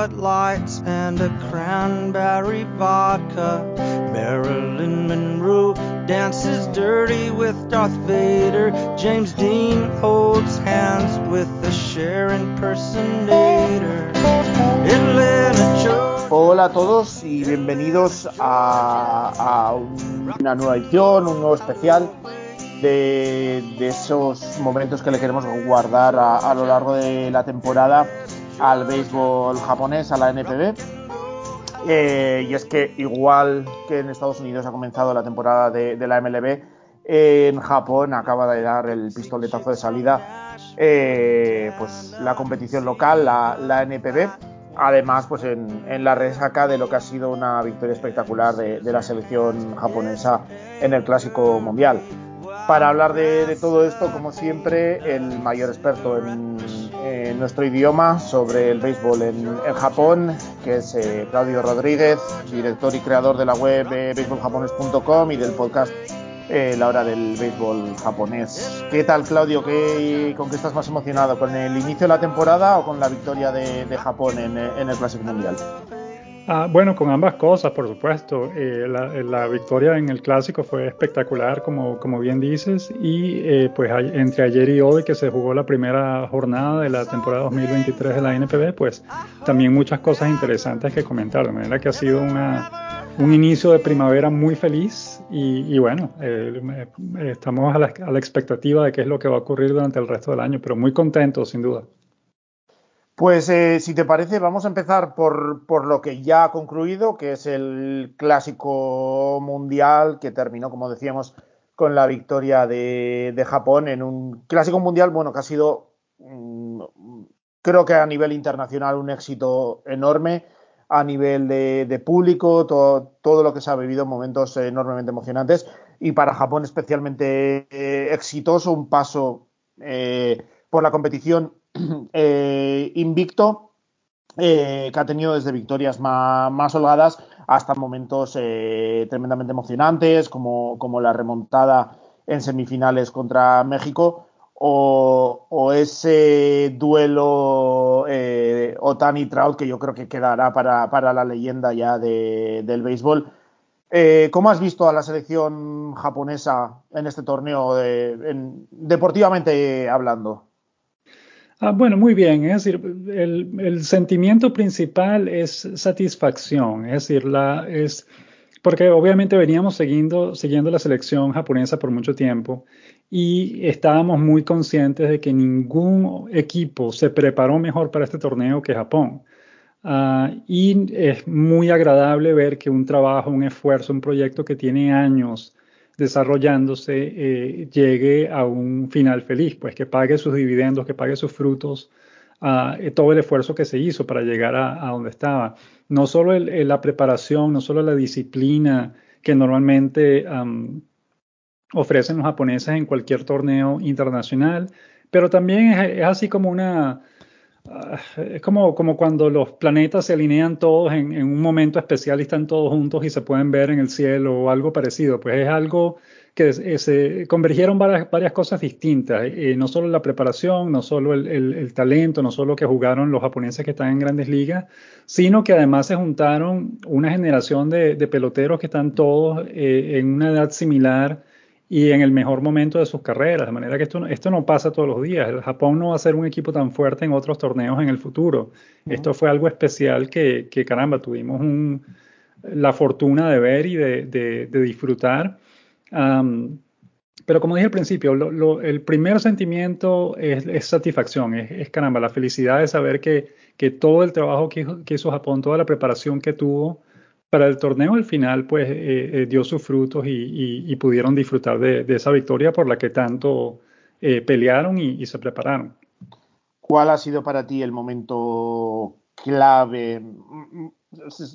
And a cranberry vodka. Marilyn Monroe dances dirty with Darth Vader. James Dean holds hands with the Cher impersonator. Hola a todos y bienvenidos a, una nueva edición, un nuevo especial de, esos momentos que le queremos guardar a lo largo de la temporada al béisbol japonés, a la NPB. Eh, y es que igual que en Estados Unidos ha comenzado la temporada de, la MLB, en Japón acaba de dar el pistoletazo de salida eh, pues la competición local, la, la NPB. Además, pues en, en, la resaca de lo que ha sido una victoria espectacular de la selección japonesa en el Clásico Mundial. Para hablar de, todo esto, como siempre, el mayor experto en, nuestro idioma sobre el béisbol en, Japón, que es eh, Claudio Rodríguez, director y creador de la web eh, baseballjapones.com y del podcast eh, La Hora del Béisbol Japonés. ¿Qué tal, Claudio? ¿Qué, ¿Con qué estás más emocionado? ¿Con el inicio de la temporada o con la victoria de, de Japón en, en el Clásico Mundial? Ah, bueno, con ambas cosas, por supuesto. Eh, la, victoria en el clásico fue espectacular, como, bien dices, y eh, pues entre ayer y hoy que se jugó la primera jornada de la temporada 2023 de la NPB, pues también muchas cosas interesantes que comentar, de manera que ha sido una, un inicio de primavera muy feliz y, y bueno, eh, estamos a la, a la expectativa de qué es lo que va a ocurrir durante el resto del año, pero muy contentos, sin duda. Pues eh, si te parece, vamos a empezar por, por, lo que ya ha concluido, que es el clásico mundial que terminó, como decíamos, con la victoria de, de Japón en un clásico mundial, bueno, que ha sido, mmm, creo que a nivel internacional, un éxito enorme, a nivel de, de público, todo, todo, lo que se ha vivido, momentos enormemente emocionantes, y para Japón especialmente eh, exitoso, un paso eh, por la competición eh, invicto eh, que ha tenido desde victorias más, holgadas hasta momentos eh, tremendamente emocionantes como, como, la remontada en semifinales contra México o, ese duelo Otani Trout que yo creo que quedará para, para la leyenda ya de, del béisbol. ¿Cómo has visto a la selección japonesa en este torneo, de, en, deportivamente hablando? Ah, bueno, muy bien. Es decir, el, sentimiento principal es satisfacción. Es decir, la, es porque obviamente veníamos siguiendo, siguiendo la selección japonesa por mucho tiempo y estábamos muy conscientes de que ningún equipo se preparó mejor para este torneo que Japón. Uh, y es muy agradable ver que un trabajo, un esfuerzo, un proyecto que tiene años desarrollándose eh, llegue a un final feliz, pues que pague sus dividendos, que pague sus frutos, uh, todo el esfuerzo que se hizo para llegar a, donde estaba. No solo el, la preparación, no solo la disciplina que normalmente ofrecen los japoneses en cualquier torneo internacional, pero también es así como una... Uh, es como, como cuando los planetas se alinean todos en, en, un momento especial y están todos juntos y se pueden ver en el cielo o algo parecido. Pues es algo que se convergieron varias, varias cosas distintas. Eh, no solo la preparación, no solo el, el, el, talento, no solo que jugaron los japoneses que están en grandes ligas, sino que además se juntaron una generación de, de peloteros que están todos eh, en una edad similar y en el mejor momento de sus carreras, de manera que esto, esto no pasa todos los días. El Japón no va a ser un equipo tan fuerte en otros torneos en el futuro. Uh -huh. Esto fue algo especial que, que caramba, tuvimos un, la fortuna de ver y de, de, de disfrutar. Um, pero como dije al principio, lo, lo, el primer sentimiento es, es satisfacción, es, es, caramba, la felicidad de saber que, que todo el trabajo que, que hizo Japón, toda la preparación que tuvo, para el torneo al final pues eh, eh, dio sus frutos y, y, y pudieron disfrutar de, de, esa victoria por la que tanto eh, pelearon y, y, se prepararon. ¿Cuál ha sido para ti el momento clave?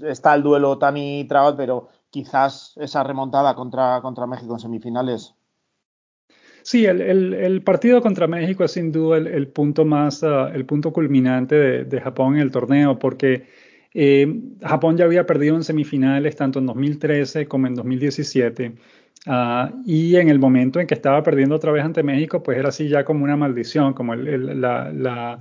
Está el duelo Tani Trout, pero quizás esa remontada contra, contra México en semifinales. Sí, el, el, el, partido contra México es sin duda el, el punto más, uh, el punto culminante de, de Japón en el torneo, porque eh, Japón ya había perdido en semifinales tanto en 2013 como en 2017. Uh, y en el momento en que estaba perdiendo otra vez ante México, pues era así ya como una maldición, como la,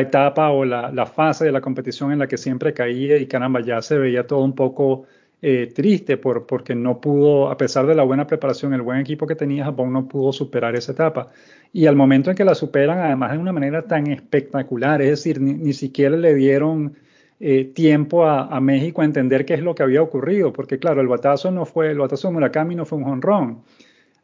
etapa o la, fase de la competición en la que siempre caía y caramba, ya se veía todo un poco eh, triste por, porque no pudo, a pesar de la buena preparación, el buen equipo que tenía Japón no pudo superar esa etapa. Y al momento en que la superan, además de una manera tan espectacular, es decir, ni siquiera le dieron eh, tiempo a, a, México a entender qué es lo que había ocurrido, porque claro, el batazo no fue, el batazo de Murakami no fue un honrón.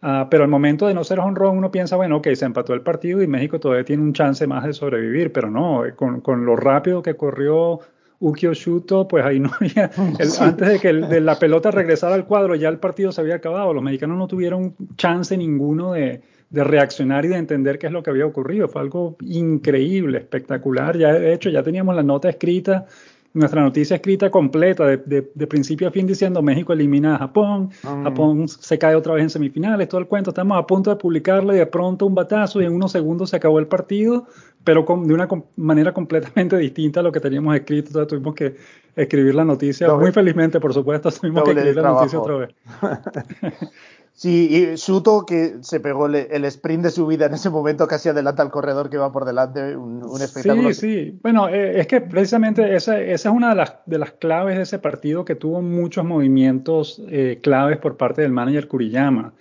Uh, pero al momento de no ser honrón, uno piensa, bueno, ok, se empató el partido y México todavía tiene un chance más de sobrevivir, pero no, eh, con, con lo rápido que corrió Ukio Shuto, pues ahí no había, el, sí. antes de que el, de la pelota regresara al cuadro, ya el partido se había acabado. Los mexicanos no tuvieron chance ninguno de, de, reaccionar y de entender qué es lo que había ocurrido. Fue algo increíble, espectacular. Ya de hecho, ya teníamos la nota escrita nuestra noticia escrita completa de, de, de, principio a fin diciendo México elimina a Japón, mm. Japón se cae otra vez en semifinales, todo el cuento, estamos a punto de publicarlo y de pronto un batazo y en unos segundos se acabó el partido, pero con, de una com manera completamente distinta a lo que teníamos escrito, entonces tuvimos que escribir la noticia, doble, muy felizmente por supuesto, tuvimos que escribir la noticia otra vez. Sí, y Shuto que se pegó el, el, sprint de su vida en ese momento, casi adelanta al corredor que va por delante, un, un espectáculo. Sí, sí. Bueno, eh, es que precisamente esa, esa, es una de las, de las claves de ese partido que tuvo muchos movimientos eh, claves por parte del manager Kuriyama.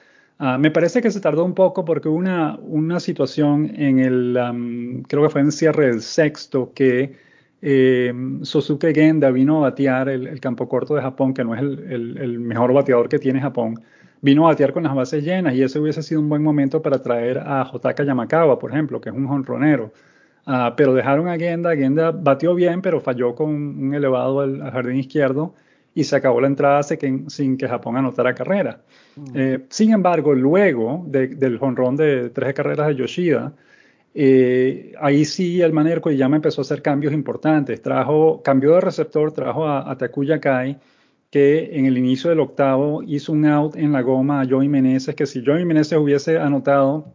Uh, me parece que se tardó un poco porque hubo una, una situación en el, creo que fue en cierre del sexto, que eh, Sosuke Genda vino a batear el, el, campo corto de Japón, que no es el, el, el mejor bateador que tiene Japón. Vino a batear con las bases llenas y ese hubiese sido un buen momento para traer a Jotaka Yamakawa, por ejemplo, que es un jonronero. Uh, pero dejaron a Genda, Genda batió bien, pero falló con un elevado al, al jardín izquierdo y se acabó la entrada sin, sin que Japón anotara carrera. Mm. Eh, sin embargo, luego de, del jonrón de tres carreras de Yoshida, eh, ahí sí el manager Koyama empezó a hacer cambios importantes. Trajo, cambió de receptor, trajo a, a Takuya Kai, que en el inicio del octavo hizo un out en la goma a Joey Meneses, que si Joey Meneses hubiese anotado,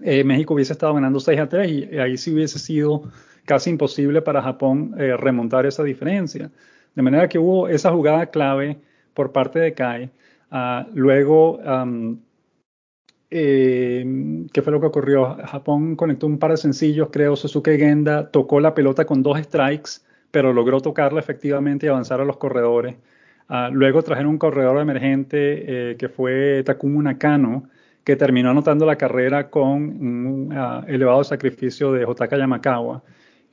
eh, México hubiese estado ganando 6 a 3 y ahí sí hubiese sido casi imposible para Japón eh, remontar esa diferencia. De manera que hubo esa jugada clave por parte de Kai. Uh, luego, eh, ¿qué fue lo que ocurrió? Japón conectó un par de sencillos, creo. Suzuki Genda tocó la pelota con dos strikes, pero logró tocarla efectivamente y avanzar a los corredores. Uh, luego trajeron un corredor emergente eh, que fue Takumu Nakano, que terminó anotando la carrera con un uh, elevado sacrificio de Jotaka Yamakawa.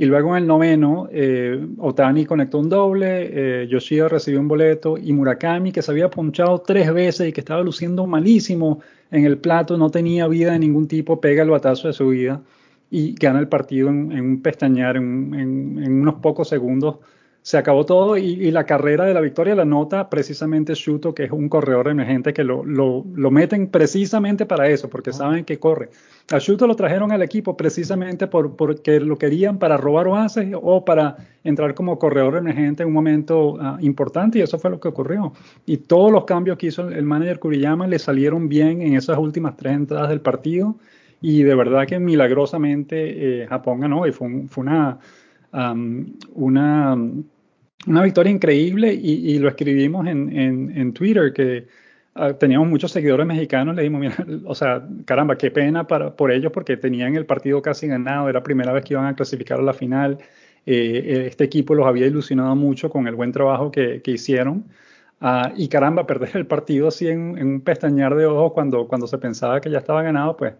Y luego en el noveno, eh, Otani conectó un doble, eh, Yoshida recibió un boleto y Murakami, que se había ponchado tres veces y que estaba luciendo malísimo en el plato, no tenía vida de ningún tipo, pega el batazo de su vida y gana el partido en, un pestañear, en unos pocos segundos se acabó todo y, y, la carrera de la victoria la nota precisamente Shuto, que es un corredor emergente que lo, lo, lo meten precisamente para eso, porque saben que corre. A Shuto lo trajeron al equipo precisamente por, porque lo querían para robar bases o para entrar como corredor emergente en un momento uh, importante y eso fue lo que ocurrió. Y todos los cambios que hizo el, el manager Kuriyama le salieron bien en esas últimas tres entradas del partido y de verdad que milagrosamente eh, Japón ganó y fue, un, fue una um, una, una victoria increíble y, lo escribimos en, en, Twitter que uh, teníamos muchos seguidores mexicanos, le dijimos, mira, o sea, caramba, qué pena para, por ellos porque tenían el partido casi ganado, era la primera vez que iban a clasificar a la final, eh, este equipo los había ilusionado mucho con el buen trabajo que, que hicieron. Uh, y caramba, perder el partido así en, en, un pestañear de ojos cuando, cuando se pensaba que ya estaba ganado, pues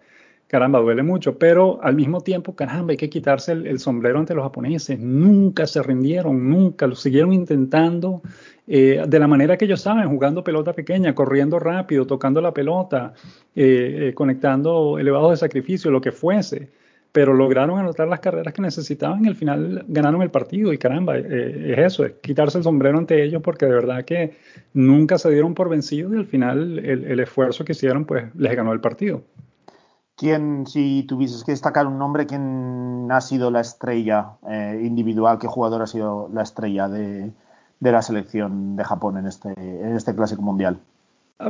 caramba, duele mucho, pero al mismo tiempo, caramba, hay que quitarse el, sombrero ante los japoneses. Nunca se rindieron, nunca, lo siguieron intentando eh, de la manera que ellos saben, jugando pelota pequeña, corriendo rápido, tocando la pelota, eh, eh, conectando elevados de sacrificio, lo que fuese. Pero lograron anotar las carreras que necesitaban y al final ganaron el partido. Y caramba, eh, es eso, es quitarse el sombrero ante ellos porque de verdad que nunca se dieron por vencidos y al final el, el esfuerzo que hicieron pues les ganó el partido. ¿Quién, si tuvieses que destacar un nombre, quién ha sido la estrella eh, individual, qué jugador ha sido la estrella de, de, la selección de Japón en este, en este clásico mundial?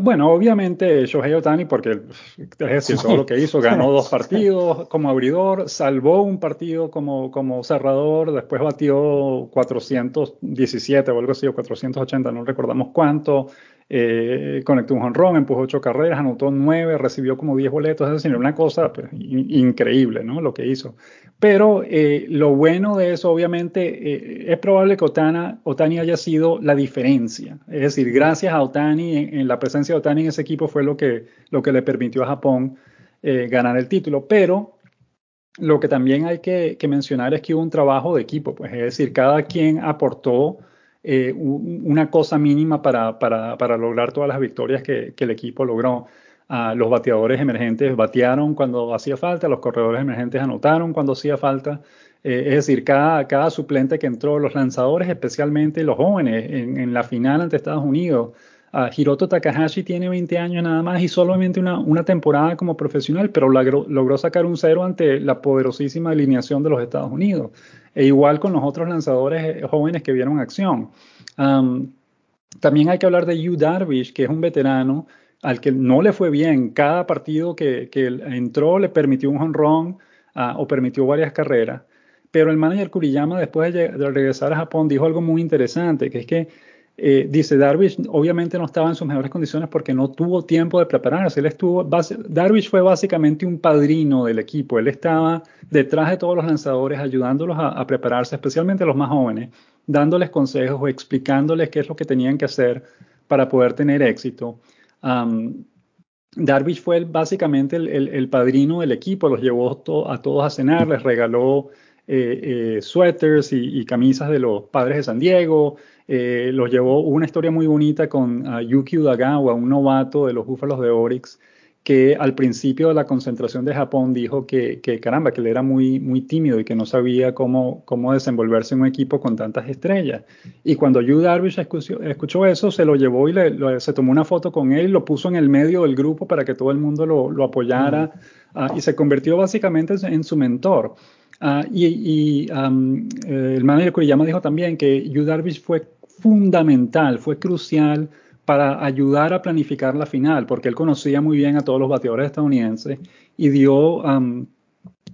Bueno, obviamente Shohei Otani, porque es decir, todo lo que hizo, ganó dos partidos como abridor, salvó un partido como, como cerrador, después batió 417 o algo así, o 480, no recordamos cuánto, eh, conectó un honrón, empujó ocho carreras, anotó nueve, recibió como diez boletos, es decir, una cosa pues, increíble, ¿no? Lo que hizo. Pero eh, lo bueno de eso, obviamente, eh, es probable que Otani haya sido la diferencia. Es decir, gracias a Otani, en, la presencia de Otani en ese equipo fue lo que, lo que le permitió a Japón ganar el título. Pero lo que también hay que, que, mencionar es que hubo un trabajo de equipo, pues es decir, cada quien aportó eh, una cosa mínima para, para, para, lograr todas las victorias que, que el equipo logró. Uh, los bateadores emergentes batearon cuando hacía falta, los corredores emergentes anotaron cuando hacía falta. Eh, es decir, cada, cada suplente que entró, los lanzadores, especialmente los jóvenes, en, la final ante Estados Unidos, Uh, Hiroto Takahashi tiene 20 años nada más y solamente una, una temporada como profesional, pero logró, logró, sacar un cero ante la poderosísima alineación de los Estados Unidos. E igual con los otros lanzadores eh, jóvenes que vieron acción. También hay que hablar de Yu Darvish, que es un veterano al que no le fue bien. Cada partido que, que entró le permitió un honrón uh, o permitió varias carreras. Pero el manager Kuriyama, después de, de regresar a Japón, dijo algo muy interesante, que es que eh, dice Darvish obviamente no estaba en sus mejores condiciones porque no tuvo tiempo de prepararse. Él estuvo, Darvish fue básicamente un padrino del equipo. Él estaba detrás de todos los lanzadores ayudándolos a, prepararse, especialmente los más jóvenes, dándoles consejos o explicándoles qué es lo que tenían que hacer para poder tener éxito. Darvish fue básicamente el, padrino del equipo, los llevó a todos a cenar, les regaló eh, eh, suéteres y, camisas de los padres de San Diego, eh, los llevó una historia muy bonita con Yuki Udagawa, un novato de los Búfalos de Oryx, que al principio de la concentración de Japón dijo que, caramba, que él era muy, muy tímido y que no sabía cómo, cómo desenvolverse en un equipo con tantas estrellas. Y cuando Yu Darvish escuchó, eso, se lo llevó y se tomó una foto con él y lo puso en el medio del grupo para que todo el mundo lo, apoyara ah, y se convirtió básicamente en su mentor. Ah, y, eh, el manager Kuriyama dijo también que Yu Darvish fue fundamental, fue crucial para ayudar a planificar la final, porque él conocía muy bien a todos los bateadores estadounidenses y dio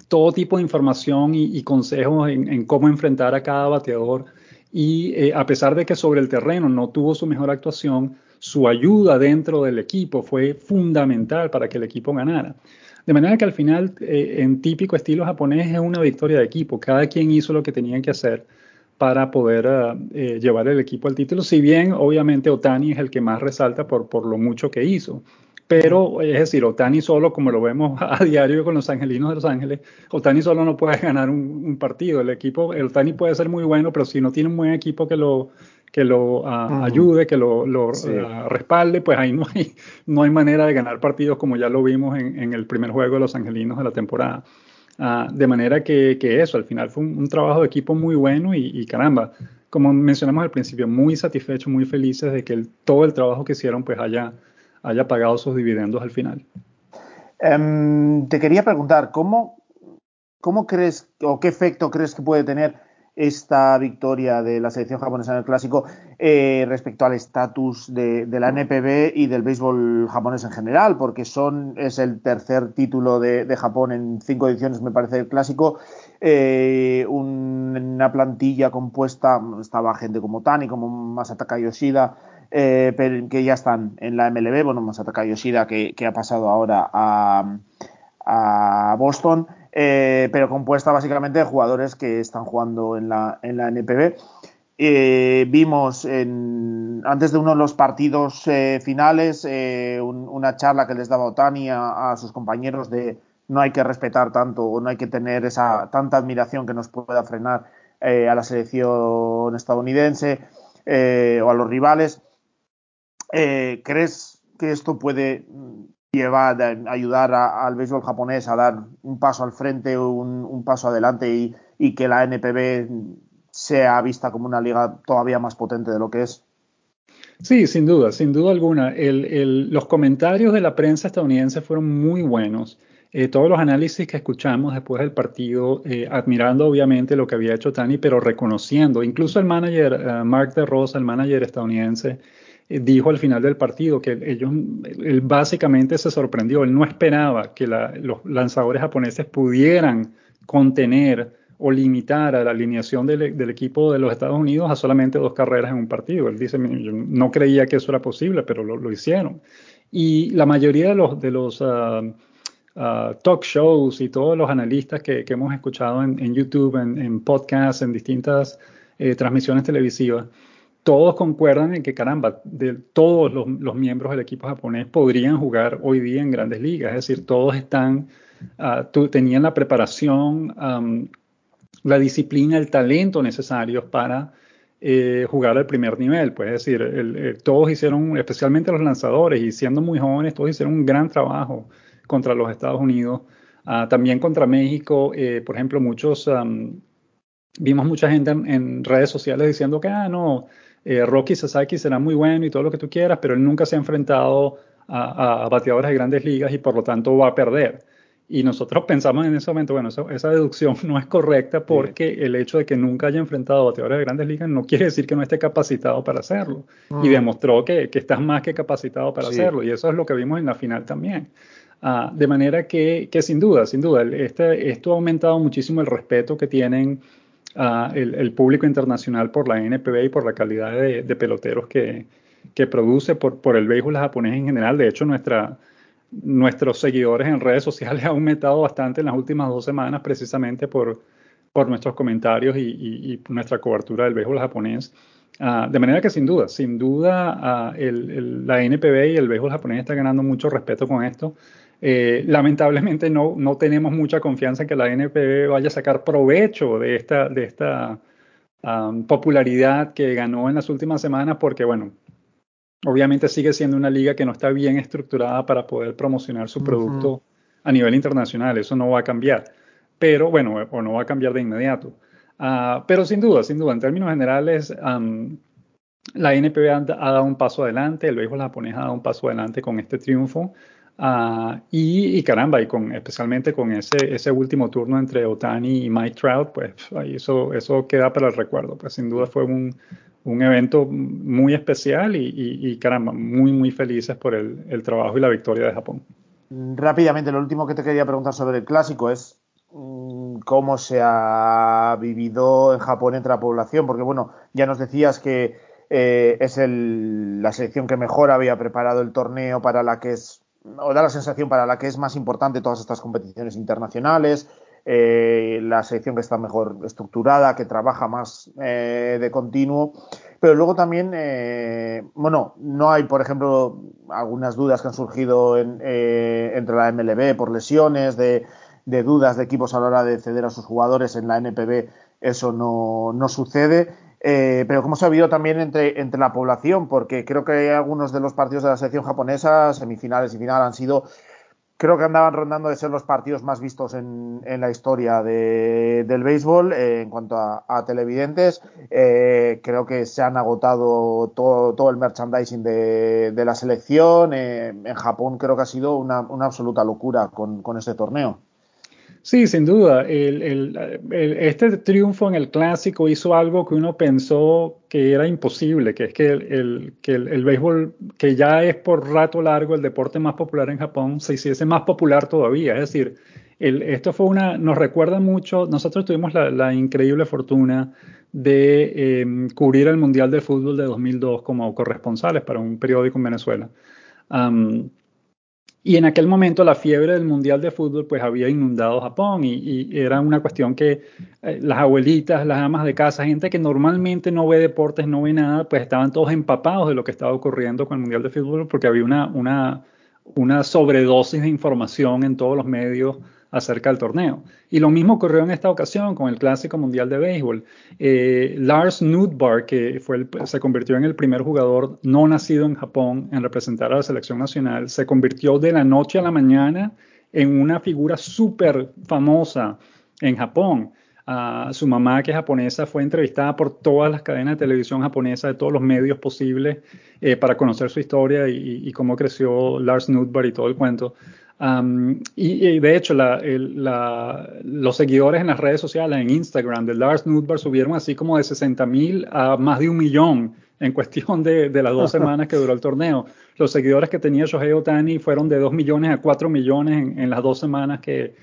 todo tipo de información y, consejos en, cómo enfrentar a cada bateador. Y eh, a pesar de que sobre el terreno no tuvo su mejor actuación, su ayuda dentro del equipo fue fundamental para que el equipo ganara. De manera que al final, eh, en típico estilo japonés, es una victoria de equipo. Cada quien hizo lo que tenía que hacer para poder eh, llevar el equipo al título, si bien obviamente Otani es el que más resalta por, por lo mucho que hizo. Pero es decir, Otani solo, como lo vemos a diario con los angelinos de Los Ángeles, Otani solo no puede ganar un, partido. El equipo, el Otani puede ser muy bueno, pero si no tiene un buen equipo que lo, que lo ah, ayude, que lo, ah, respalde, pues ahí no hay, no hay manera de ganar partidos como ya lo vimos en, en el primer juego de los angelinos de la temporada. Ah, de manera que, eso, al final fue un, trabajo de equipo muy bueno y, caramba, como mencionamos al principio, muy satisfechos, muy felices de que todo el trabajo que hicieron pues haya, haya pagado sus dividendos al final. Em, te quería preguntar, ¿cómo, ¿cómo crees o qué efecto crees que puede tener esta victoria de la selección japonesa en el clásico eh, respecto al estatus de, la NPB y del béisbol japonés en general, porque son es el tercer título de, Japón en cinco ediciones, me parece, el clásico. Eh, una plantilla compuesta, estaba gente como Tani, como Masataka Yoshida, eh, que ya están en la MLB, bueno, Masataka Yoshida que, que ha pasado ahora a, a Boston. Eh, pero compuesta básicamente de jugadores que están jugando en la, en la NPB. Eh, vimos antes de uno de los partidos eh, finales una charla que les daba Otani a, sus compañeros de no hay que respetar tanto o no hay que tener esa tanta admiración que nos pueda frenar a la selección estadounidense o a los rivales. ¿Crees que esto puede lleva a ayudar al béisbol japonés a dar un paso al frente, un, un paso adelante y, que la NPB sea vista como una liga todavía más potente de lo que es. Sí, sin duda, sin duda alguna. El, los comentarios de la prensa estadounidense fueron muy buenos. Eh, todos los análisis que escuchamos después del partido, eh, admirando obviamente lo que había hecho Tani, pero reconociendo, incluso el manager uh, Mark DeRosa, el manager estadounidense, dijo al final del partido que ellos, él básicamente se sorprendió, él no esperaba que los lanzadores japoneses pudieran contener o limitar a la alineación del, equipo de los Estados Unidos a solamente dos carreras en un partido. Él dice, no creía que eso era posible, pero lo, hicieron. Y la mayoría de los, de los uh, uh, talk shows y todos los analistas que, hemos escuchado en, YouTube, en, en, podcasts, en distintas eh, transmisiones televisivas, todos concuerdan en que, caramba, todos los, miembros del equipo japonés podrían jugar hoy día en grandes ligas. Es decir, todos están, uh, tenían la preparación, la disciplina, el talento necesarios para eh, jugar al primer nivel. Pues es decir, el, todos hicieron, especialmente los lanzadores, y siendo muy jóvenes, todos hicieron un gran trabajo contra los Estados Unidos. Uh, también contra México, eh, por ejemplo, muchos, vimos mucha gente en, en, redes sociales diciendo que, ah, no, eh, Rocky Sasaki será muy bueno y todo lo que tú quieras, pero él nunca se ha enfrentado a, a, bateadores de grandes ligas y por lo tanto va a perder. Y nosotros pensamos en ese momento, bueno, eso, esa deducción no es correcta porque sí. el hecho de que nunca haya enfrentado a bateadores de grandes ligas no quiere decir que no esté capacitado para hacerlo. Mm. Y demostró que, que estás más que capacitado para sí. hacerlo. Y eso es lo que vimos en la final también. Uh, de manera que, que, sin duda, sin duda, este, esto ha aumentado muchísimo el respeto que tienen uh, el, el, público internacional por la NPB y por la calidad de, de peloteros que, que produce, por, por el béisbol japonés en general. De hecho, nuestra nuestros seguidores en redes sociales ha aumentado bastante en las últimas dos semanas precisamente por, por nuestros comentarios y, y, y nuestra cobertura del béisbol japonés. Uh, de manera que sin duda, sin duda uh, el, el, la NPB y el béisbol japonés está ganando mucho respeto con esto. Eh, lamentablemente no, no tenemos mucha confianza en que la NPB vaya a sacar provecho de esta, de esta um, popularidad que ganó en las últimas semanas porque, bueno, obviamente sigue siendo una liga que no está bien estructurada para poder promocionar su producto uh -huh. a nivel internacional. Eso no va a cambiar. Pero bueno, o no va a cambiar de inmediato. Uh, pero sin duda, sin duda, en términos generales, um, la NPB ha, ha, dado un paso adelante, el béisbol japonés ha dado un paso adelante con este triunfo. Uh, y, caramba, y con, especialmente con ese, ese último turno entre Otani y Mike Trout, pues eso, eso queda para el recuerdo. Pues sin duda fue un, un evento muy especial y, y, y, caramba, muy, muy felices por el, el, trabajo y la victoria de Japón. Rápidamente, lo último que te quería preguntar sobre el clásico es mm, cómo se ha vivido en Japón entre la población, porque bueno, ya nos decías que eh, es el, la selección que mejor había preparado el torneo para la que es, o da la sensación para la que es más importante todas estas competiciones internacionales, eh, la selección que está mejor estructurada, que trabaja más eh, de continuo. Pero luego también, eh, bueno, no hay, por ejemplo, algunas dudas que han surgido en, eh, entre la MLB por lesiones, de, de, dudas de equipos a la hora de ceder a sus jugadores en la NPB, eso no, no sucede. Eh, pero como se ha habido también entre, entre la población, porque creo que algunos de los partidos de la selección japonesa, semifinales y final, han sido creo que andaban rondando de ser los partidos más vistos en, en la historia de, del béisbol eh, en cuanto a, a televidentes. Eh, creo que se han agotado todo, todo el merchandising de, de la selección. Eh, en Japón creo que ha sido una, una absoluta locura con, con este torneo. Sí, sin duda. El, este triunfo en el clásico hizo algo que uno pensó que era imposible, que es que, el, que el, béisbol, que ya es por rato largo el deporte más popular en Japón, se hiciese más popular todavía. Es decir, esto fue una, nos recuerda mucho, nosotros tuvimos la, increíble fortuna de eh, cubrir el Mundial de Fútbol de 2002 como corresponsales para un periódico en Venezuela. Y en aquel momento la fiebre del Mundial de Fútbol pues había inundado Japón y, y era una cuestión que eh, las abuelitas, las amas de casa, gente que normalmente no ve deportes, no ve nada, pues estaban todos empapados de lo que estaba ocurriendo con el Mundial de Fútbol porque había una, una, una sobredosis de información en todos los medios acerca del torneo. Y lo mismo ocurrió en esta ocasión con el Clásico Mundial de Béisbol. Eh, Lars Nudbar, que fue se convirtió en el primer jugador no nacido en Japón en representar a la selección nacional, se convirtió de la noche a la mañana en una figura súper famosa en Japón. Uh, su mamá, que es japonesa, fue entrevistada por todas las cadenas de televisión japonesas, de todos los medios posibles, eh, para conocer su historia y, y, cómo creció Lars Nudbar y todo el cuento. Um, y, y, de hecho, la, el, la, los seguidores en las redes sociales, en Instagram, de Lars Nudbar subieron así como de 60 mil a más de un millón en cuestión de, de las dos semanas que duró el torneo. Los seguidores que tenía Shohei Otani fueron de 2 millones a 4 millones en, en las dos semanas que,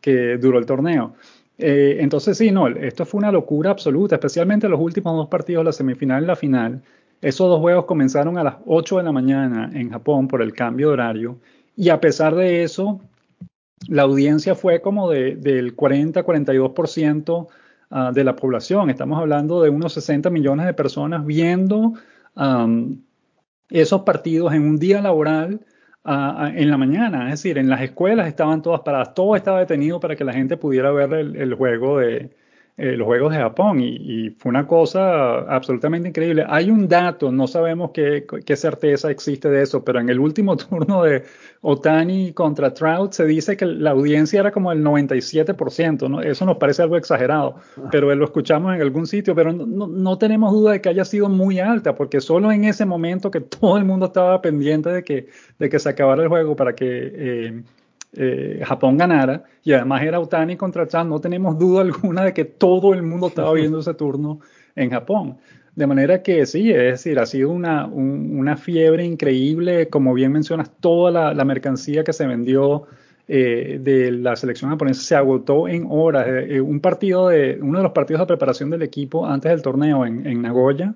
que duró el torneo. Eh, entonces, sí, no, esto fue una locura absoluta, especialmente los últimos dos partidos, la semifinal y la final. Esos dos juegos comenzaron a las 8 de la mañana en Japón por el cambio de horario. Y a pesar de eso, la audiencia fue como de, del 40-42% uh, de la población. Estamos hablando de unos 60 millones de personas viendo esos partidos en un día laboral en la mañana. Es decir, en las escuelas estaban todas paradas, todo estaba detenido para que la gente pudiera ver el, el juego de, eh, los Juegos de Japón y, y, fue una cosa absolutamente increíble. Hay un dato, no sabemos qué, qué, certeza existe de eso, pero en el último turno de Otani contra Trout se dice que la audiencia era como el 97%, ¿no? eso nos parece algo exagerado, pero lo escuchamos en algún sitio, pero no, no, tenemos duda de que haya sido muy alta, porque solo en ese momento que todo el mundo estaba pendiente de que, de que se acabara el juego para que... Eh, eh, Japón ganara y además era Otani contra Chan, no tenemos duda alguna de que todo el mundo estaba viendo ese turno en Japón. De manera que sí, es decir, ha sido una, un, una fiebre increíble, como bien mencionas, toda la, mercancía que se vendió eh, de la selección japonesa se agotó en horas. Eh, un partido de, uno de los partidos de preparación del equipo antes del torneo en, en Nagoya,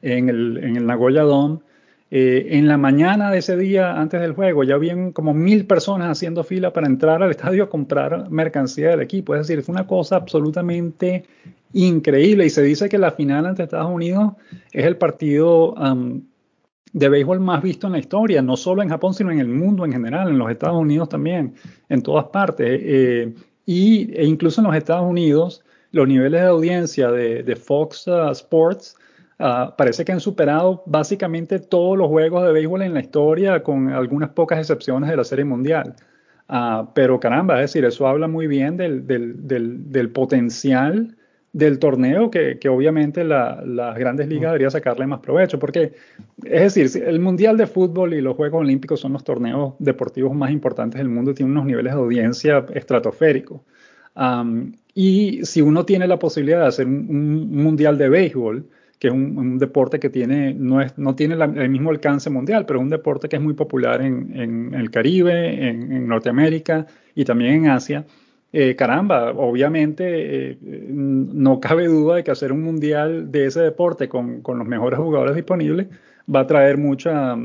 en el, en el Nagoya Dome, eh, en la mañana de ese día, antes del juego, ya habían como mil personas haciendo fila para entrar al estadio a comprar mercancía del equipo. Es decir, fue una cosa absolutamente increíble. Y se dice que la final ante Estados Unidos es el partido de béisbol más visto en la historia, no solo en Japón, sino en el mundo en general, en los Estados Unidos también, en todas partes. Eh, y, e incluso en los Estados Unidos, los niveles de audiencia de, de Fox uh, Sports Uh, parece que han superado básicamente todos los juegos de béisbol en la historia, con algunas pocas excepciones de la Serie Mundial. Uh, pero caramba, es decir, eso habla muy bien del, del, del, del potencial del torneo que, que obviamente la, las grandes ligas deberían sacarle más provecho, porque es decir, el Mundial de Fútbol y los Juegos Olímpicos son los torneos deportivos más importantes del mundo, tienen unos niveles de audiencia estratosféricos. Um, y si uno tiene la posibilidad de hacer un, un Mundial de Béisbol, que es un, deporte que tiene, no, es, no tiene el mismo alcance mundial, pero es un deporte que es muy popular en, el Caribe, en, en, Norteamérica y también en Asia. Eh, caramba, obviamente eh, no cabe duda de que hacer un mundial de ese deporte con, con los mejores jugadores disponibles va a traer mucha,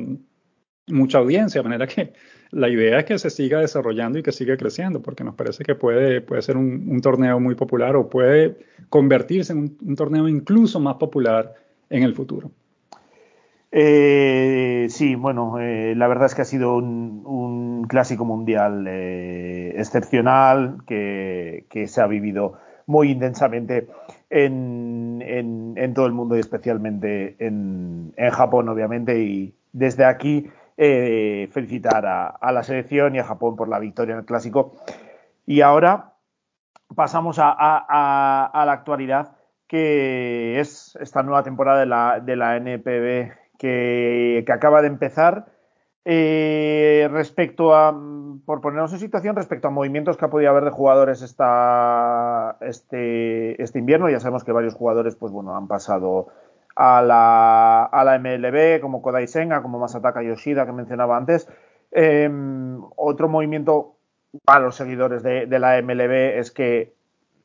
mucha audiencia, de manera que la idea es que se siga desarrollando y que siga creciendo, porque nos parece que puede, puede ser un, un torneo muy popular o puede convertirse en un, torneo incluso más popular en el futuro. Eh, sí, bueno, eh, la verdad es que ha sido un, clásico mundial eh, excepcional que, que, se ha vivido muy intensamente en, en, en, todo el mundo y especialmente en, en Japón, obviamente, y desde aquí eh, felicitar a, la selección y a Japón por la victoria en el clásico. Y ahora pasamos a, la actualidad, que es esta nueva temporada de la, de la NPB que, que acaba de empezar. Eh, respecto a, por ponernos en situación, respecto a movimientos que ha podido haber de jugadores esta, este, este invierno, ya sabemos que varios jugadores, pues bueno, han pasado a la, a la MLB, como Kodai Senga, como Masataka Yoshida, que mencionaba antes. Eh, otro movimiento para los seguidores de, de, la MLB es que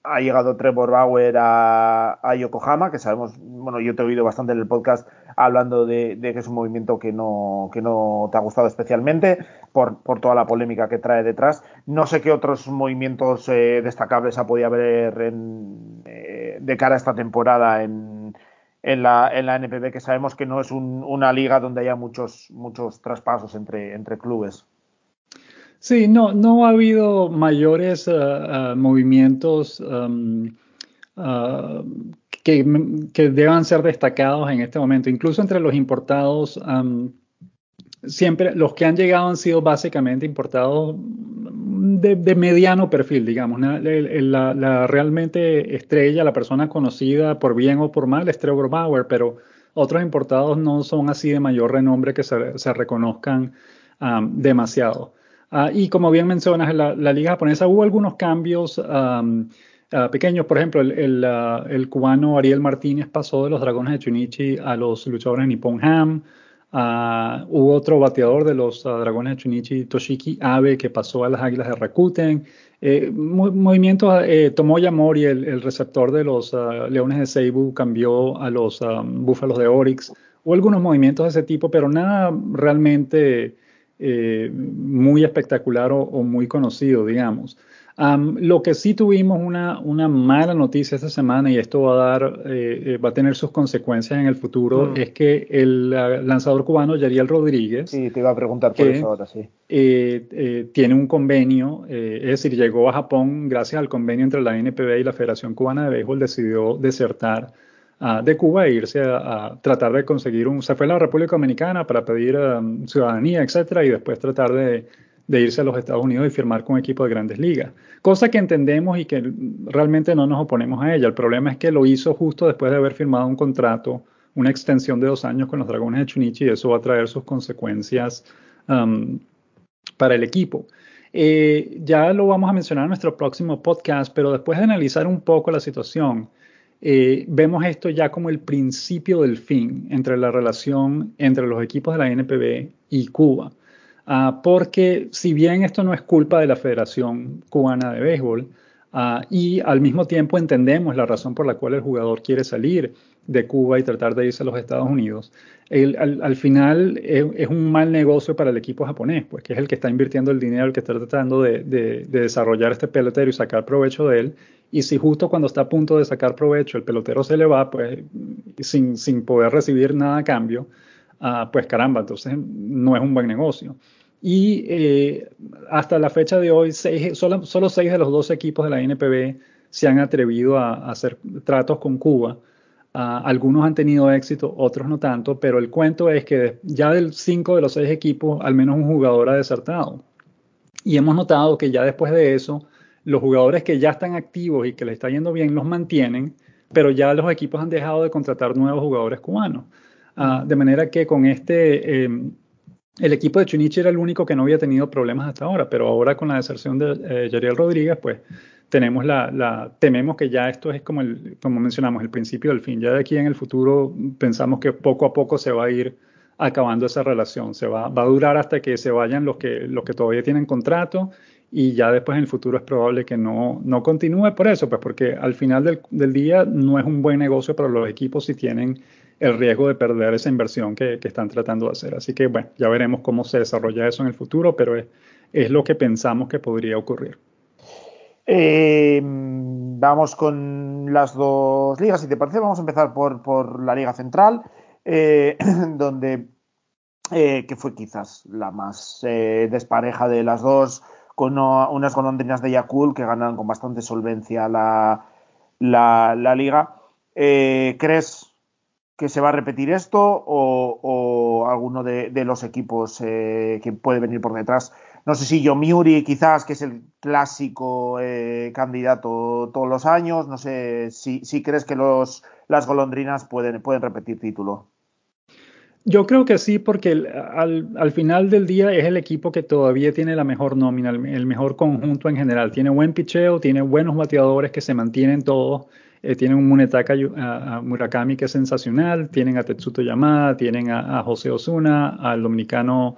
ha llegado Trevor Bauer a, a, Yokohama, que sabemos, bueno, yo te he oído bastante en el podcast hablando de, de, que es un movimiento que no, que no te ha gustado especialmente por, por toda la polémica que trae detrás. No sé qué otros movimientos eh, destacables ha podido haber en, eh, de cara a esta temporada en, en la, en la NPB, que sabemos que no es un, una liga donde haya muchos, muchos traspasos entre, entre clubes. Sí, no, no ha habido mayores uh, uh, movimientos um, uh, que, que, deban ser destacados en este momento. Incluso entre los importados, um, siempre los que han llegado han sido básicamente importados de, de mediano perfil, digamos. La, realmente estrella, la persona conocida por bien o por mal es Trevor Bauer, pero otros importados no son así de mayor renombre que se, se reconozcan um, demasiado. Uh, y como bien mencionas, la, la, liga japonesa hubo algunos cambios um, uh, pequeños. Por ejemplo, el, uh, el, cubano Ariel Martínez pasó de los Dragones de Chunichi a los luchadores Nippon Ham. Hubo otro bateador de los Dragones de Chunichi, Toshiki Abe, que pasó a las Águilas de Rakuten. eh, movimientos, eh, Tomoya Mori, el, el, receptor de los uh, Leones de Seibu, cambió a los Búfalos de Oryx, o algunos movimientos de ese tipo, pero nada realmente eh, muy espectacular o, muy conocido, digamos. Um, lo que sí tuvimos una, una, mala noticia esta semana y esto va a dar, eh, eh, va a tener sus consecuencias en el futuro, mm. es que el uh, lanzador cubano Yariel Rodríguez. Sí, te iba a preguntar por que, eso ahora, sí. Eh, eh tiene un convenio, eh, es decir, llegó a Japón gracias al convenio entre la NPB y la Federación Cubana de Béisbol, decidió desertar uh, de Cuba e irse a, a, tratar de conseguir un. Se fue a la República Dominicana para pedir um, ciudadanía, etcétera, y después tratar de de irse a los Estados Unidos y firmar con un equipo de grandes ligas. Cosa que entendemos y que realmente no nos oponemos a ella. El problema es que lo hizo justo después de haber firmado un contrato, una extensión de dos años con los Dragones de Chunichi y eso va a traer sus consecuencias um, para el equipo. Eh, ya lo vamos a mencionar en nuestro próximo podcast, pero después de analizar un poco la situación, eh, vemos esto ya como el principio del fin entre la relación entre los equipos de la NPB y Cuba. Uh, porque si bien esto no es culpa de la Federación Cubana de Béisbol, uh, y al mismo tiempo entendemos la razón por la cual el jugador quiere salir de Cuba y tratar de irse a los Estados Unidos, al, al, final es, un mal negocio para el equipo japonés, pues que es el que está invirtiendo el dinero, el que está tratando de, de, de desarrollar este pelotero y sacar provecho de él. Y si justo cuando está a punto de sacar provecho el pelotero se le va, pues sin, sin poder recibir nada a cambio, uh, pues caramba, entonces no es un buen negocio. Y eh, hasta la fecha de hoy, seis, solo, seis de los dos equipos de la NPB se han atrevido a, hacer tratos con Cuba. Uh, algunos han tenido éxito, otros no tanto, pero el cuento es que ya del cinco de los seis equipos, al menos un jugador ha desertado. Y hemos notado que ya después de eso, los jugadores que ya están activos y que les está yendo bien los mantienen, pero ya los equipos han dejado de contratar nuevos jugadores cubanos. Uh, de manera que con este, eh, el equipo de Chunichi era el único que no había tenido problemas hasta ahora, pero ahora con la deserción de eh, Yariel Rodríguez, pues tenemos la, la, tememos que ya esto es como, el, como mencionamos, el principio del fin. Ya de aquí en el futuro pensamos que poco a poco se va a ir acabando esa relación. Se va, va a durar hasta que se vayan los que, los que todavía tienen contrato y ya después en el futuro es probable que no, no continúe por eso, pues porque al final del día no es un buen negocio para los equipos si tienen el riesgo de perder esa inversión que, que, están tratando de hacer. Así que, bueno, ya veremos cómo se desarrolla eso en el futuro, pero es, es lo que pensamos que podría ocurrir. Eh, vamos con las dos ligas, si te parece, vamos a empezar por, por la Liga Central, eh, donde eh, que fue quizás la más despareja de las dos, con no, unas golondrinas de Yakul que ganan con bastante solvencia la, la, la liga. ¿Crees que se va a repetir esto o, alguno de, los equipos eh, que puede venir por detrás. No sé si Yomiuri quizás, que es el clásico eh, candidato todos los años, no sé si, crees que los, las golondrinas pueden, pueden repetir título. Yo creo que sí, porque al, al, final del día es el equipo que todavía tiene la mejor nómina, el, el mejor conjunto en general. Tiene buen picheo, tiene buenos bateadores que se mantienen todos. Eh, tienen un Munetaka a, a, Murakami que es sensacional, tienen a Tetsuto Yamada, tienen a, a José Osuna, al dominicano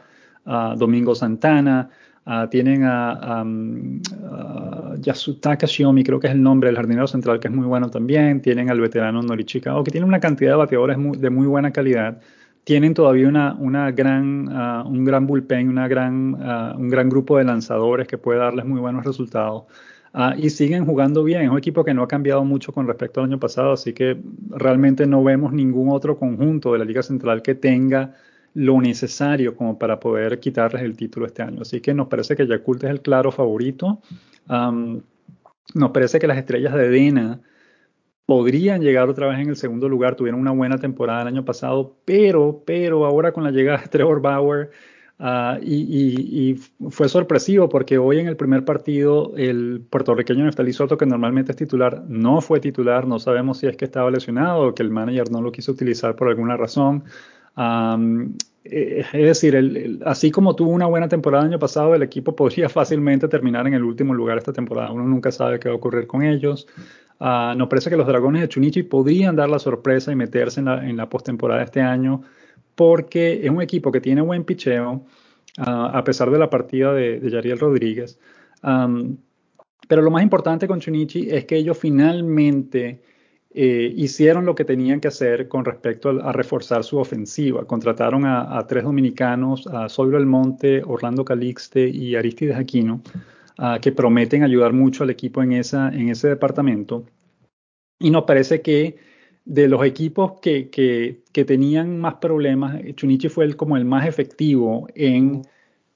Domingo Santana, tienen a, um, Yasutaka Shiomi, creo que es el nombre del jardinero central, que es muy bueno también, tienen al veterano Norichika, que tiene una cantidad de bateadores muy, de muy buena calidad. Tienen todavía una, una gran, uh, un gran bullpen, una gran, un gran grupo de lanzadores que puede darles muy buenos resultados. Uh, y siguen jugando bien. Es un equipo que no ha cambiado mucho con respecto al año pasado, así que realmente no vemos ningún otro conjunto de la Liga Central que tenga lo necesario como para poder quitarles el título este año. Así que nos parece que Yakult es el claro favorito. Nos parece que las estrellas de Dena podrían llegar otra vez en el segundo lugar. Tuvieron una buena temporada el año pasado, pero, pero ahora con la llegada de Trevor Bauer, Uh, y, y, y, fue sorpresivo porque hoy en el primer partido el puertorriqueño Neftali Soto, que normalmente es titular, no fue titular. No sabemos si es que estaba lesionado o que el manager no lo quiso utilizar por alguna razón. Um, es decir, el, así como tuvo una buena temporada el año pasado, el equipo podría fácilmente terminar en el último lugar esta temporada. Uno nunca sabe qué va a ocurrir con ellos. Uh, nos parece que los Dragones de Chunichi podrían dar la sorpresa y meterse en la postemporada este año porque es un equipo que tiene buen picheo, uh, a pesar de la partida de, de Yariel Rodríguez. Pero lo más importante con Chunichi es que ellos finalmente eh, hicieron lo que tenían que hacer con respecto a, reforzar su ofensiva. Contrataron a, tres dominicanos, a El Monte, Orlando Calixte y Aristides Aquino, que prometen ayudar mucho al equipo en, esa, en ese departamento. Y nos parece que de los equipos que, que, tenían más problemas, Chunichi fue el, como el más efectivo en,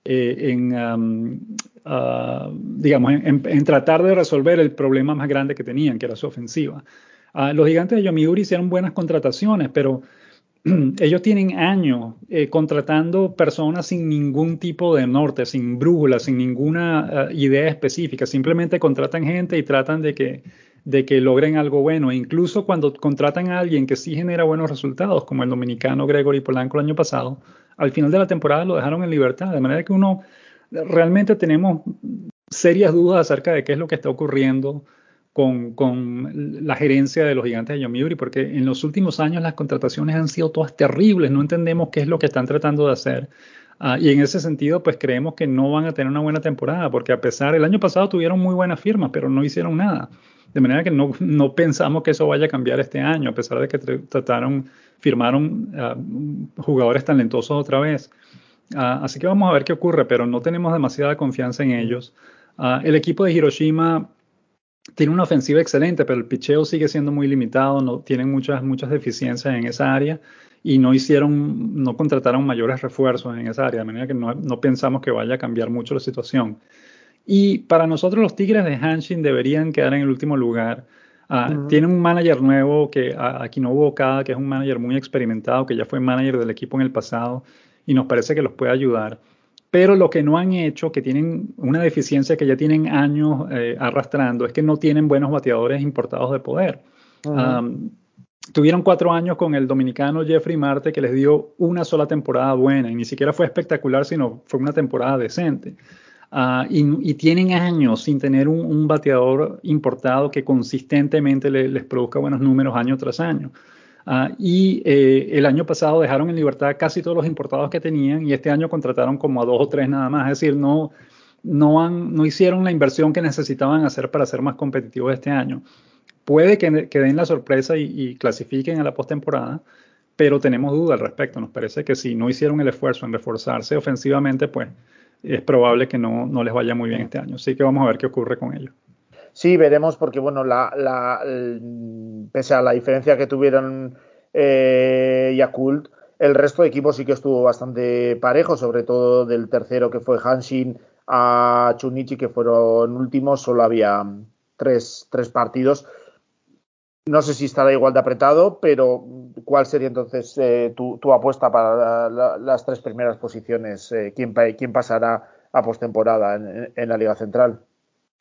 eh, en um, uh, digamos, en, tratar de resolver el problema más grande que tenían, que era su ofensiva. Uh, los gigantes de Yomiuri hicieron buenas contrataciones, pero ellos tienen años eh, contratando personas sin ningún tipo de norte, sin brújula, sin ninguna uh, idea específica. Simplemente contratan gente y tratan de que de que logren algo bueno. E incluso cuando contratan a alguien que sí genera buenos resultados, como el dominicano Gregory Polanco el año pasado, al final de la temporada lo dejaron en libertad. De manera que uno realmente tenemos serias dudas acerca de qué es lo que está ocurriendo con, con la gerencia de los gigantes de Yomiuri, porque en los últimos años las contrataciones han sido todas terribles, no entendemos qué es lo que están tratando de hacer. Uh, y en ese sentido, pues creemos que no van a tener una buena temporada, porque a pesar, el año pasado tuvieron muy buenas firmas, pero no hicieron nada. De manera que no, no, pensamos que eso vaya a cambiar este año, a pesar de que trataron, firmaron uh, jugadores talentosos otra vez. Uh, así que vamos a ver qué ocurre, pero no tenemos demasiada confianza en ellos. Uh, el equipo de Hiroshima tiene una ofensiva excelente, pero el picheo sigue siendo muy limitado, no, tienen muchas, muchas deficiencias en esa área y no hicieron, no contrataron mayores refuerzos en esa área, de manera que no, no pensamos que vaya a cambiar mucho la situación. Y para nosotros los Tigres de Hanshin deberían quedar en el último lugar. Uh, Tienen un manager nuevo que aquí no hubo cada, que es un manager muy experimentado, que ya fue manager del equipo en el pasado y nos parece que los puede ayudar. Pero lo que no han hecho, que tienen una deficiencia que ya tienen años eh, arrastrando, es que no tienen buenos bateadores importados de poder. um, tuvieron cuatro años con el dominicano Jeffrey Marte, que les dio una sola temporada buena y ni siquiera fue espectacular, sino fue una temporada decente. Uh, y, tienen años sin tener un, bateador importado que consistentemente le, les produzca buenos números año tras año. Uh, y eh, el año pasado dejaron en libertad casi todos los importados que tenían y este año contrataron como a dos o tres nada más. Es decir, no, no, han, no hicieron la inversión que necesitaban hacer para ser más competitivos este año. Puede que, que den la sorpresa y, y clasifiquen a la postemporada, pero tenemos duda al respecto. Nos parece que si no hicieron el esfuerzo en reforzarse ofensivamente, pues es probable que no, no les vaya muy bien este año. Así que vamos a ver qué ocurre con ellos. Sí, veremos, porque bueno, la, la, pese a la diferencia que tuvieron eh, Yakult, el resto de equipos sí que estuvo bastante parejo, sobre todo del tercero que fue Hanshin a Chunichi, que fueron últimos, solo había tres, tres partidos. No sé si estará igual de apretado, pero ¿cuál sería entonces eh, tu, tu, apuesta para la, la, las tres primeras posiciones? Eh, ¿quién, ¿quién, pasará a postemporada en, en, la Liga Central?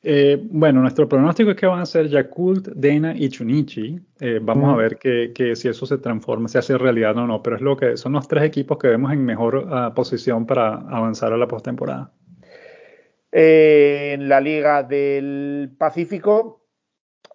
Eh, bueno, nuestro pronóstico es que van a ser Yakult, Dena y Chunichi. Vamos a ver que, que, si eso se transforma, se hace realidad o no, pero es lo que son los tres equipos que vemos en mejor uh, posición para avanzar a la postemporada. En la Liga del Pacífico,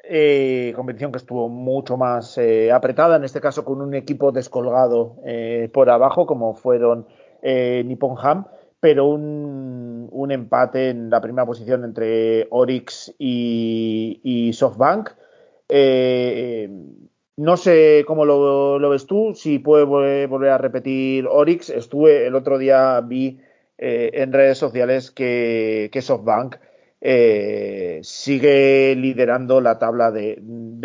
eh, competición que estuvo mucho más eh, apretada, en este caso con un equipo descolgado eh, por abajo, como fueron eh, Nippon Ham, pero un, un, empate en la primera posición entre Orix y, SoftBank. No sé cómo lo, lo, ves tú, si puede volver a repetir Orix. Estuve el otro día, vi en redes sociales que, que SoftBank eh, sigue liderando la tabla de,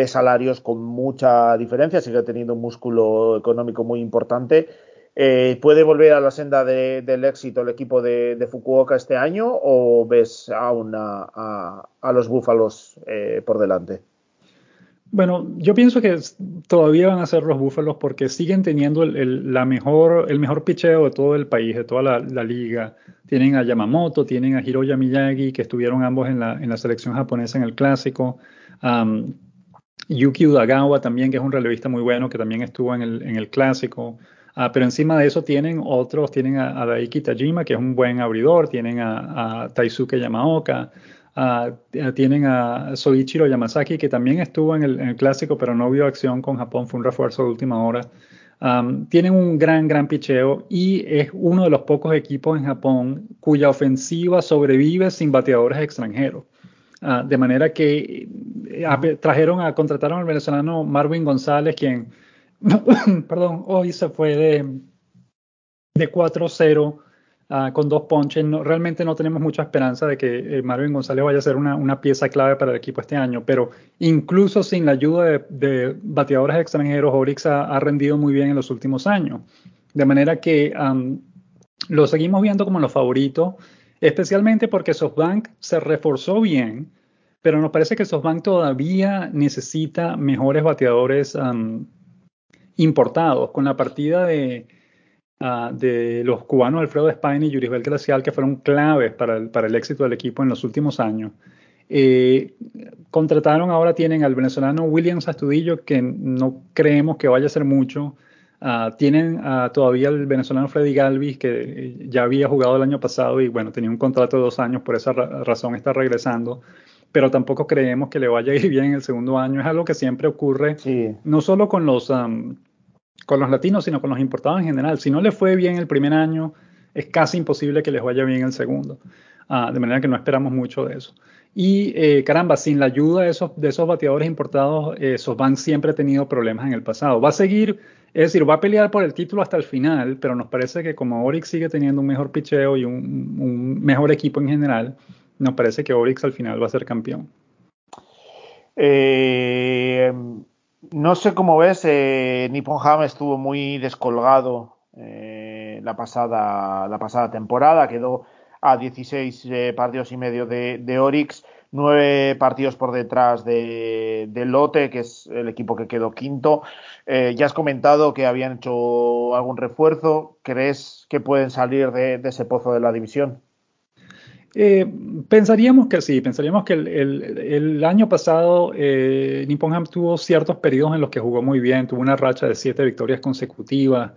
salarios con mucha diferencia, sigue teniendo un músculo económico muy importante. Eh, ¿Puede volver a la senda de, del éxito el equipo de, de, Fukuoka este año o ves aún a, a, a los búfalos eh, por delante? Bueno, yo pienso que todavía van a ser los Búfalos porque siguen teniendo el, la mejor, el mejor picheo de todo el país, de toda la, liga. Tienen a Yamamoto, tienen a Hiroya Miyagi, que estuvieron ambos en la, en la selección japonesa en el clásico. Yuki Udagawa también, que es un relevista muy bueno, que también estuvo en el, en el clásico. Uh, pero encima de eso tienen otros, tienen a, a Daiki Tajima, que es un buen abridor, tienen a, a Taisuke Yamaoka. Uh, tienen a Soichiro Yamazaki, que también estuvo en el, en el, clásico, pero no vio acción con Japón, fue un refuerzo de última hora. Um, tienen un gran, gran picheo y es uno de los pocos equipos en Japón cuya ofensiva sobrevive sin bateadores extranjeros. Ah, de manera que eh, trajeron a, contrataron al venezolano Marvin González, quien, perdón, hoy se fue de, de 4-0 ah, con dos ponches. realmente no tenemos mucha esperanza de que eh, Marvin González vaya a ser una, pieza clave para el equipo este año, pero incluso sin la ayuda de, de bateadores extranjeros, Orix ha, rendido muy bien en los últimos años. De manera que lo seguimos viendo como los favoritos especialmente porque SoftBank se reforzó bien, pero nos parece que SoftBank todavía necesita mejores bateadores importados. Con la partida de, ah, de los cubanos Alfredo España y Yurisbel Glacial, que fueron claves para el, para el éxito del equipo en los últimos años, eh, contrataron, ahora tienen al venezolano Williams Astudillo, que no creemos que vaya a ser mucho. Uh, tienen uh, todavía el venezolano Freddy Galvis, que eh, ya había jugado el año pasado y bueno, tenía un contrato de dos años, por esa ra razón está regresando, pero tampoco creemos que le vaya a ir bien en el segundo año. Es algo que siempre ocurre, sí. no solo con los, um, con los latinos, sino con los importados en general. Si no le fue bien el primer año, es casi imposible que les vaya bien el segundo. Uh, de manera que no esperamos mucho de eso. Y eh, caramba, sin la ayuda de esos, de esos bateadores importados, eh, van siempre ha tenido problemas en el pasado. Va a seguir es decir, va a pelear por el título hasta el final, pero nos parece que como Orix sigue teniendo un mejor picheo y un, mejor equipo en general, nos parece que Orix al final va a ser campeón. Eh, no sé cómo ves, eh, Nippon Ham estuvo muy descolgado eh, la, pasada, la pasada temporada, quedó a 16 eh, partidos y medio de, de Orix nueve partidos por detrás de, Lote, que es el equipo que quedó quinto. Eh, ya has comentado que habían hecho algún refuerzo. ¿Crees que pueden salir de, ese pozo de la división? Eh, pensaríamos que sí, pensaríamos que el, año pasado eh, Nippon Ham tuvo ciertos periodos en los que jugó muy bien, tuvo una racha de siete victorias consecutivas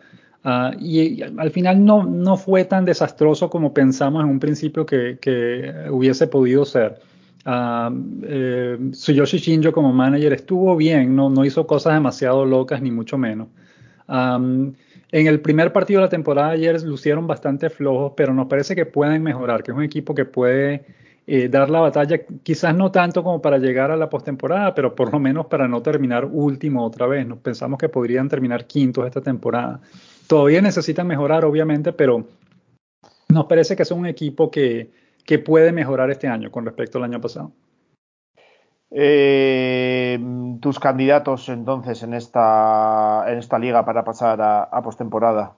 ah, y, al final no, no fue tan desastroso como pensamos en un principio que, hubiese podido ser. Uh, eh, Shinjo como manager estuvo bien, no, no hizo cosas demasiado locas ni mucho menos. En el primer partido de la temporada ayer lucieron bastante flojos, pero nos parece que pueden mejorar, que es un equipo que puede eh, dar la batalla, quizás no tanto como para llegar a la postemporada, pero por lo menos para no terminar último otra vez. Nos pensamos que podrían terminar quintos esta temporada. Todavía necesitan mejorar, obviamente, pero nos parece que es un equipo que, ¿Qué puede mejorar este año con respecto al año pasado? Eh, tus candidatos entonces en esta, en esta liga para pasar a, postemporada.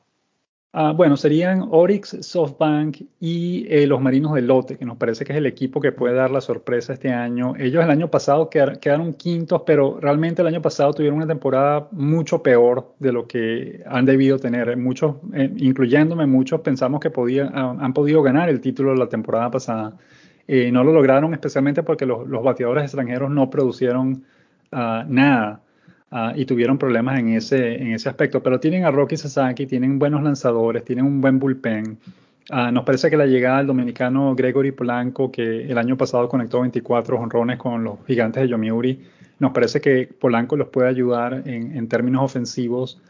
Ah, bueno, serían Orix, SoftBank y eh, los Marinos del Lote, que nos parece que es el equipo que puede dar la sorpresa este año. Ellos el año pasado quedaron, quintos, pero realmente el año pasado tuvieron una temporada mucho peor de lo que han debido tener. Muchos, eh, incluyéndome, muchos pensamos que podían, han podido ganar el título la temporada pasada. Eh, no lo lograron especialmente porque los, bateadores extranjeros no producieron uh, nada. Ah, y tuvieron problemas en ese, en ese aspecto. Pero tienen a Rocky Sasaki, tienen buenos lanzadores, tienen un buen bullpen. Ah, nos parece que la llegada del dominicano Gregory Polanco, que el año pasado conectó 24 honrones con los gigantes de Yomiuri, nos parece que Polanco los puede ayudar en, en términos ofensivos.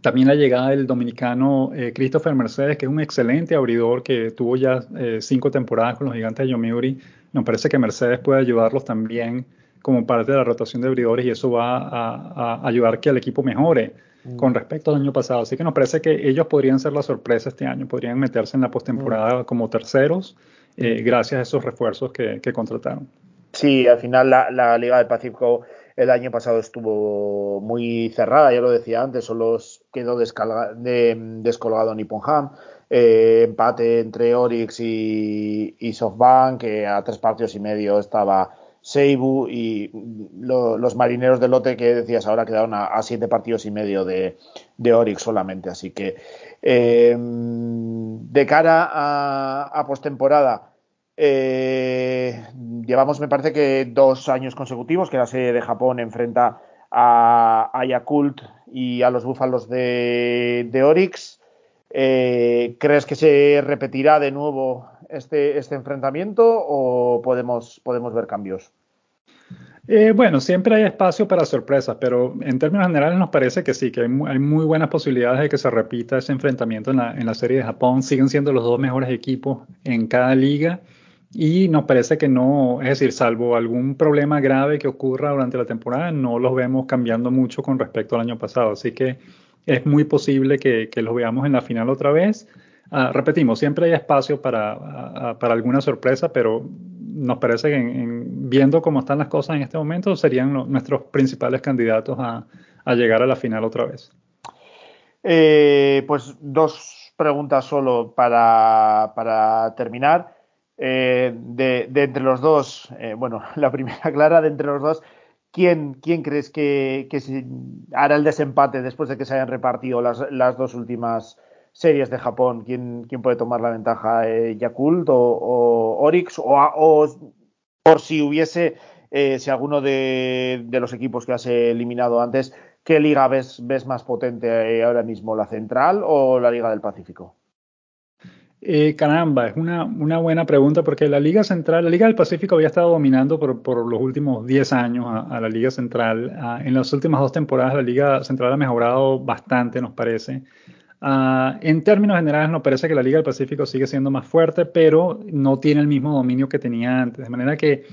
También la llegada del dominicano eh, Christopher Mercedes, que es un excelente abridor que tuvo ya eh, cinco temporadas con los gigantes de Yomiuri. Nos parece que Mercedes puede ayudarlos también como parte de la rotación de abridores y eso va a, ayudar que el equipo mejore mm. con respecto al año pasado. Así que nos parece que ellos podrían ser la sorpresa este año, podrían meterse en la postemporada mm. como terceros eh, gracias a esos refuerzos que, contrataron. Sí, al final la, Liga del Pacífico el año pasado estuvo muy cerrada, ya lo decía antes, solo quedó descolgado Nippon Ham. Eh, empate entre Orix y, SoftBank, que a tres partidos y medio estaba Seibu y los marineros de lote que decías ahora quedaron a, siete partidos y medio de, de Orix solamente. Así que eh, de cara a, a postemporada, eh, llevamos, me parece que dos años consecutivos que la serie de Japón enfrenta a, a Yakult y a los búfalos de, de Orix. Eh, ¿Crees que se repetirá de nuevo este, este enfrentamiento o podemos, podemos ver cambios? Eh, bueno, siempre hay espacio para sorpresas, pero en términos generales nos parece que sí, que hay muy, buenas posibilidades de que se repita ese enfrentamiento en la, en la, serie de Japón. Siguen siendo los dos mejores equipos en cada liga y nos parece que no, es decir, salvo algún problema grave que ocurra durante la temporada, no los vemos cambiando mucho con respecto al año pasado. Así que es muy posible que, los veamos en la final otra vez. Uh, repetimos, siempre hay espacio para, uh, para, alguna sorpresa, pero nos parece que en, en, viendo cómo están las cosas en este momento, serían nuestros principales candidatos a, llegar a la final otra vez. Eh, pues dos preguntas solo para terminar. Eh, de, entre los dos, eh, bueno, la primera clara de entre los dos, ¿quién, quién crees que, que hará el desempate después de que se hayan repartido las, las dos últimas series de Japón? ¿Quién, quién puede tomar la ventaja? Eh, ¿Yakult o, o Orix? O, o, por si hubiese, eh, si alguno de, de, los equipos que has eliminado antes, ¿qué liga ves, ves más potente ahora mismo? ¿La Central o la Liga del Pacífico? Eh, caramba, es una, una, buena pregunta porque la Liga Central, la Liga del Pacífico había estado dominando por, por los últimos 10 años a, la Liga Central. Uh, en las últimas dos temporadas la Liga Central ha mejorado bastante, nos parece. Uh, en términos generales, nos parece que la Liga del Pacífico sigue siendo más fuerte, pero no tiene el mismo dominio que tenía antes. De manera que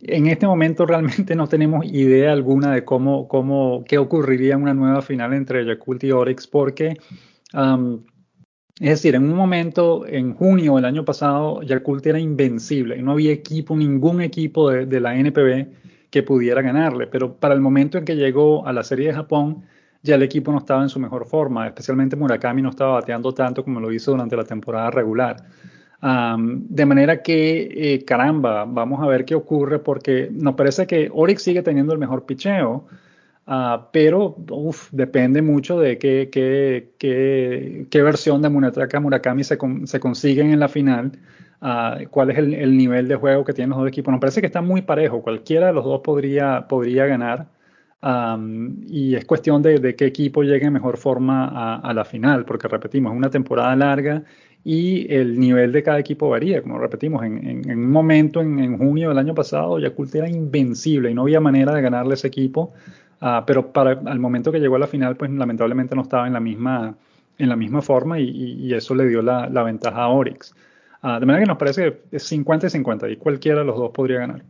en este momento realmente no tenemos idea alguna de cómo, cómo qué ocurriría en una nueva final entre Yakult y Oryx, porque es decir, en un momento, en junio del año pasado, Yakult era invencible no había equipo, ningún equipo de, la NPB que pudiera ganarle. Pero para el momento en que llegó a la Serie de Japón, ya el equipo no estaba en su mejor forma. Especialmente Murakami no estaba bateando tanto como lo hizo durante la temporada regular. De manera que, eh, caramba, vamos a ver qué ocurre porque nos parece que Oryx sigue teniendo el mejor picheo. Uh, pero uf, depende mucho de qué, qué, qué, qué versión de Munetaka Murakami se, con, se consiguen en la final, uh, cuál es el, el, nivel de juego que tienen los dos equipos. Nos parece que está muy parejo, cualquiera de los dos podría, podría ganar. Um, y es cuestión de, de, qué equipo llegue en mejor forma a, a, la final, porque repetimos, es una temporada larga y el nivel de cada equipo varía. Como repetimos, en, en, en un momento, en, en, junio del año pasado, Yakult era invencible y no había manera de ganarle ese equipo. Uh, pero para al momento que llegó a la final, pues lamentablemente no estaba en la misma, en la misma forma y, eso le dio la, ventaja a Oryx. Uh, de manera que nos parece que es 50 y 50 y cualquiera de los dos podría ganar.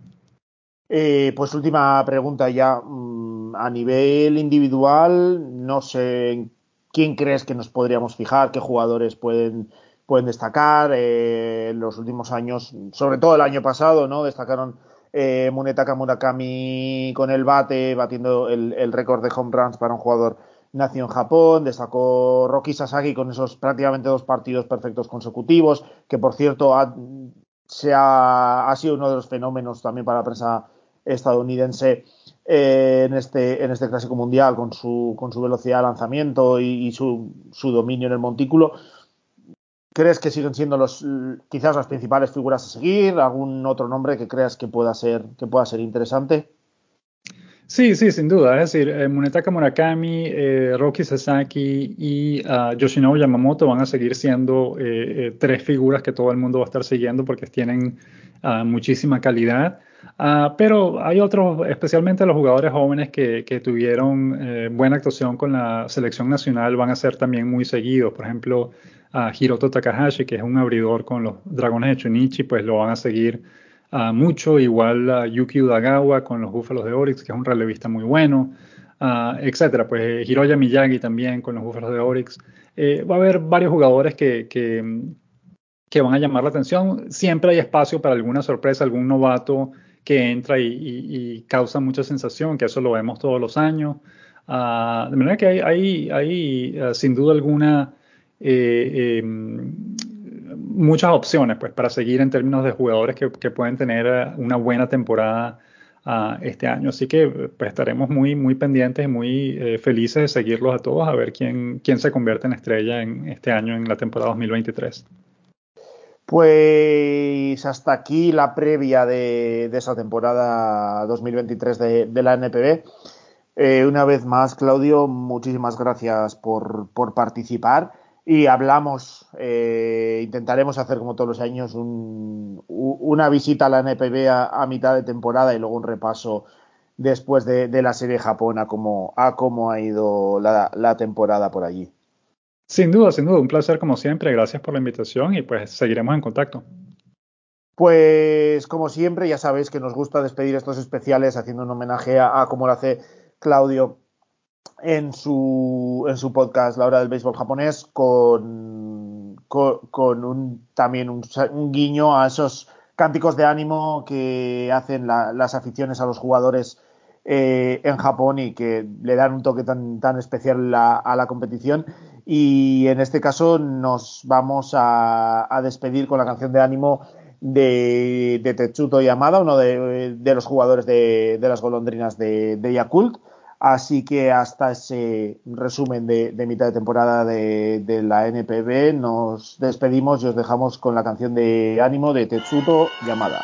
Eh, pues última pregunta ya. Mm, a nivel individual, no sé quién crees que nos podríamos fijar, qué jugadores pueden, pueden destacar. Eh, en los últimos años, sobre todo el año pasado, ¿no? Destacaron eh, Munetaka Murakami con el bate, batiendo el, récord de home runs para un jugador nació en Japón, destacó Rocky Sasaki con esos prácticamente dos partidos perfectos consecutivos, que por cierto ha sido uno de los fenómenos también para la prensa estadounidense eh, en, este, en este clásico mundial con su, con su velocidad de lanzamiento y, y su, su, dominio en el montículo. ¿Crees que siguen siendo los quizás las principales figuras a seguir? ¿Algún otro nombre que creas que pueda ser, que pueda ser interesante? Sí, sí, sin duda. Es decir, eh, Munetaka Murakami, eh, Rocky Sasaki y uh, Yoshinobu Yamamoto van a seguir siendo eh, eh, tres figuras que todo el mundo va a estar siguiendo porque tienen uh, muchísima calidad. Uh, pero hay otros, especialmente los jugadores jóvenes que, que tuvieron eh, buena actuación con la selección nacional, van a ser también muy seguidos. Por ejemplo, uh, Hiroto Takahashi, que es un abridor con los Dragones de Chunichi, pues lo van a seguir uh, mucho. Igual Yuki Udagawa con los Búfalos de Orix, que es un relevista muy bueno, etcétera. Pues Hiroya Miyagi también con los Búfalos de Orix. Eh, va a haber varios jugadores que, que, van a llamar la atención. Siempre hay espacio para alguna sorpresa, algún novato que entra y, causa mucha sensación, que eso lo vemos todos los años. Uh, de manera que hay, hay, uh, sin duda alguna eh, eh, muchas opciones pues, para seguir en términos de jugadores que, que pueden tener uh, una buena temporada este año. Así que pues, estaremos muy, muy pendientes y muy eh, felices de seguirlos a todos, a ver quién, quién se convierte en estrella en este año, en la temporada 2023. Pues hasta aquí la previa de, de esa temporada 2023 de, de la NPB. Eh, una vez más, Claudio, muchísimas gracias por, por participar y hablamos, eh, intentaremos hacer como todos los años un, una visita a la NPB a, a, mitad de temporada y luego un repaso después de, de la serie Japón a cómo, a cómo ha ido la, la temporada por allí. Sin duda, sin duda, un placer como siempre. Gracias por la invitación y pues seguiremos en contacto. Pues como siempre, ya sabéis que nos gusta despedir estos especiales haciendo un homenaje a, como lo hace Claudio en su, en su podcast La Hora del Béisbol Japonés con, con, un, también un, guiño a esos cánticos de ánimo que hacen las aficiones a los jugadores eh, en Japón y que le dan un toque tan, tan especial a la competición. Y en este caso nos vamos a, a despedir con la canción de ánimo de, de Tetsuto Yamada, uno de, los jugadores de, las golondrinas de, Yakult. Así que hasta ese resumen de, mitad de temporada de, la NPB nos despedimos y os dejamos con la canción de ánimo de Tetsuto Yamada.